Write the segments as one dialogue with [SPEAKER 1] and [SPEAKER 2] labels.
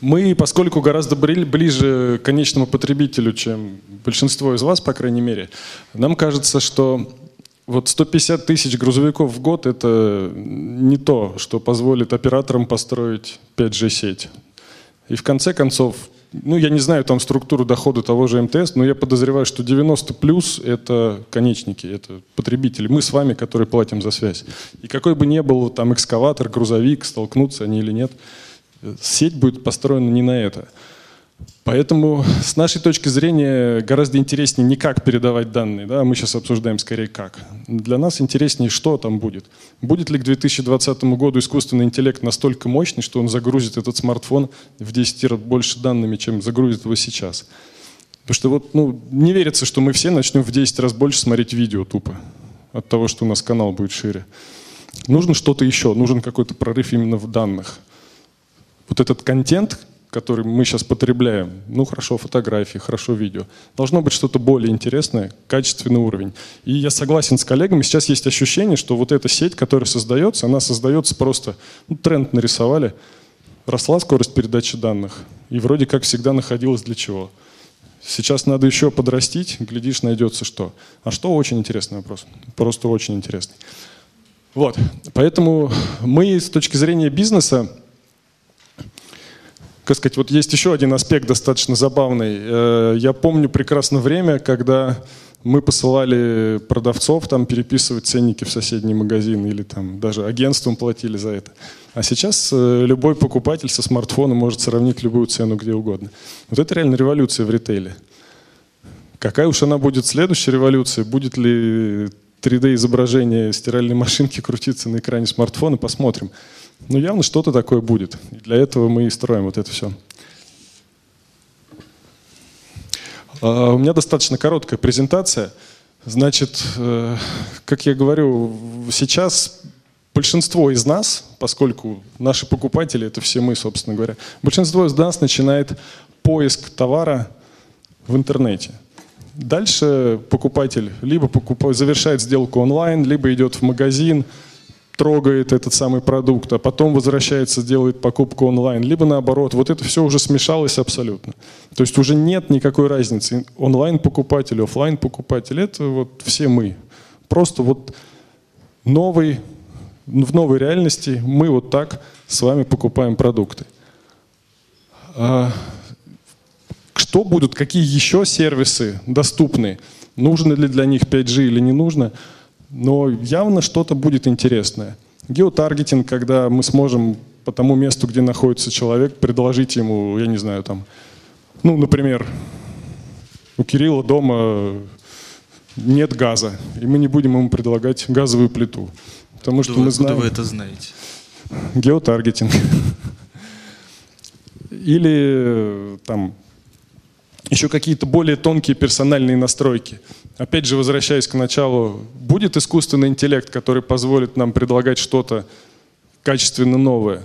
[SPEAKER 1] Мы, поскольку гораздо ближе к конечному потребителю, чем большинство из вас, по крайней мере, нам кажется, что вот 150 тысяч грузовиков в год – это не то, что позволит операторам построить 5G-сеть. И в конце концов, ну, я не знаю там структуру дохода того же МТС, но я подозреваю, что 90 плюс – это конечники, это потребители. Мы с вами, которые платим за связь. И какой бы ни был там экскаватор, грузовик, столкнутся они или нет, сеть будет построена не на это – Поэтому с нашей точки зрения гораздо интереснее не как передавать данные, да, мы сейчас обсуждаем скорее как. Для нас интереснее, что там будет. Будет ли к 2020 году искусственный интеллект настолько мощный, что он загрузит этот смартфон в 10 раз больше данными, чем загрузит его сейчас. Потому что вот, ну, не верится, что мы все начнем в 10 раз больше смотреть видео тупо от того, что у нас канал будет шире. Нужно что-то еще, нужен какой-то прорыв именно в данных. Вот этот контент, который мы сейчас потребляем, ну хорошо, фотографии, хорошо видео, должно быть что-то более интересное, качественный уровень. И я согласен с коллегами, сейчас есть ощущение, что вот эта сеть, которая создается, она создается просто, ну, тренд нарисовали, росла скорость передачи данных, и вроде как всегда находилась для чего. Сейчас надо еще подрастить, глядишь, найдется что. А что очень интересный вопрос, просто очень интересный. Вот, поэтому мы с точки зрения бизнеса как сказать, вот есть еще один аспект достаточно забавный. Э, я помню прекрасно время, когда мы посылали продавцов там переписывать ценники в соседний магазин или там даже агентством платили за это. А сейчас э, любой покупатель со смартфона может сравнить любую цену где угодно. Вот это реально революция в ритейле. Какая уж она будет следующая революция? Будет ли 3D-изображение стиральной машинки крутиться на экране смартфона? Посмотрим. Ну, явно что-то такое будет. И для этого мы и строим вот это все. А, у меня достаточно короткая презентация. Значит, э, как я говорю, сейчас большинство из нас, поскольку наши покупатели, это все мы, собственно говоря, большинство из нас начинает поиск товара в интернете. Дальше покупатель либо покупает, завершает сделку онлайн, либо идет в магазин, трогает этот самый продукт, а потом возвращается, делает покупку онлайн, либо наоборот. Вот это все уже смешалось абсолютно. То есть уже нет никакой разницы. Онлайн-покупатель, офлайн покупатель это вот все мы. Просто вот новый, в новой реальности мы вот так с вами покупаем продукты. А что будут, какие еще сервисы доступны? Нужно ли для них 5G или не нужно? Но явно что-то будет интересное. Геотаргетинг, когда мы сможем по тому месту, где находится человек, предложить ему, я не знаю, там, ну, например, у Кирилла дома нет газа, и мы не будем ему предлагать газовую плиту. Потому что
[SPEAKER 2] вы,
[SPEAKER 1] мы знаем...
[SPEAKER 2] вы это знаете?
[SPEAKER 1] Геотаргетинг. Или там еще какие-то более тонкие персональные настройки. Опять же, возвращаясь к началу, будет искусственный интеллект, который позволит нам предлагать что-то качественно новое.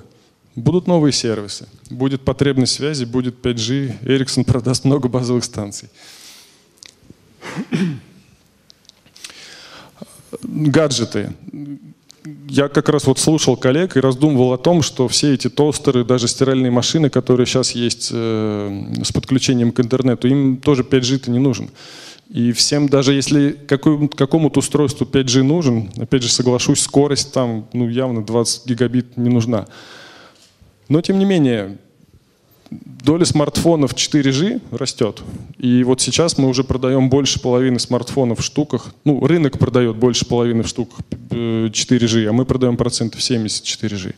[SPEAKER 1] Будут новые сервисы, будет потребность связи, будет 5G, Ericsson продаст много базовых станций. Гаджеты. Я как раз вот слушал коллег и раздумывал о том, что все эти тостеры, даже стиральные машины, которые сейчас есть э, с подключением к интернету, им тоже 5G-то не нужен. И всем, даже если какому-то устройству 5G нужен, опять же соглашусь, скорость там ну, явно 20 гигабит не нужна. Но тем не менее, доля смартфонов 4G растет. И вот сейчас мы уже продаем больше половины смартфонов в штуках. Ну, рынок продает больше половины в штуках 4G, э, а мы продаем процентов 70 4G.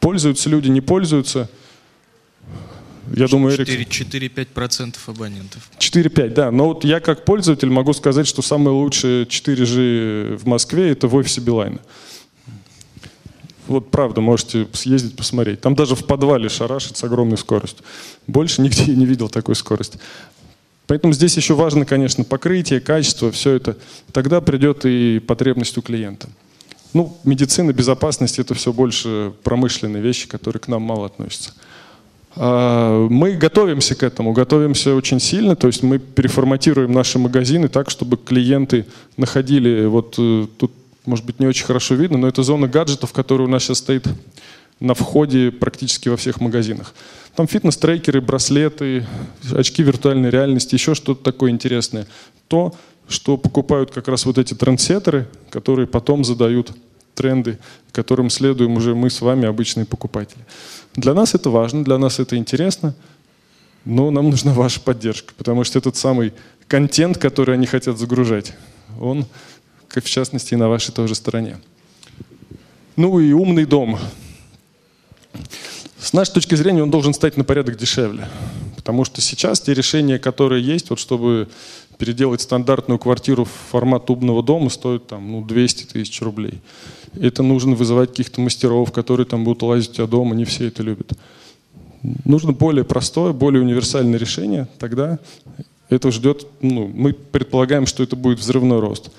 [SPEAKER 1] Пользуются люди, не пользуются – я думаю, Эрик...
[SPEAKER 2] 4-5% абонентов.
[SPEAKER 1] 4-5, да. Но вот я как пользователь могу сказать, что самое лучшее 4G в Москве это в офисе Билайна. Вот правда, можете съездить посмотреть. Там даже в подвале шарашит с огромной скоростью. Больше нигде не видел такой скорости. Поэтому здесь еще важно, конечно, покрытие, качество, все это. Тогда придет и потребность у клиента. Ну, медицина, безопасность – это все больше промышленные вещи, которые к нам мало относятся. А, мы готовимся к этому, готовимся очень сильно, то есть мы переформатируем наши магазины так, чтобы клиенты находили, вот э, тут, может быть, не очень хорошо видно, но это зона гаджетов, которая у нас сейчас стоит на входе практически во всех магазинах. Там фитнес-трекеры, браслеты, очки виртуальной реальности, еще что-то такое интересное. То, что покупают как раз вот эти трендсеттеры, которые потом задают тренды, которым следуем уже мы с вами, обычные покупатели. Для нас это важно, для нас это интересно, но нам нужна ваша поддержка, потому что этот самый контент, который они хотят загружать, он, в частности, и на вашей тоже стороне. Ну и умный дом. С нашей точки зрения он должен стать на порядок дешевле. Потому что сейчас те решения, которые есть, вот чтобы переделать стандартную квартиру в формат умного дома, стоят там, ну, 200 тысяч рублей. Это нужно вызывать каких-то мастеров, которые там будут лазить у тебя дома, не все это любят. Нужно более простое, более универсальное решение, тогда это ждет, ну, мы предполагаем, что это будет взрывной рост.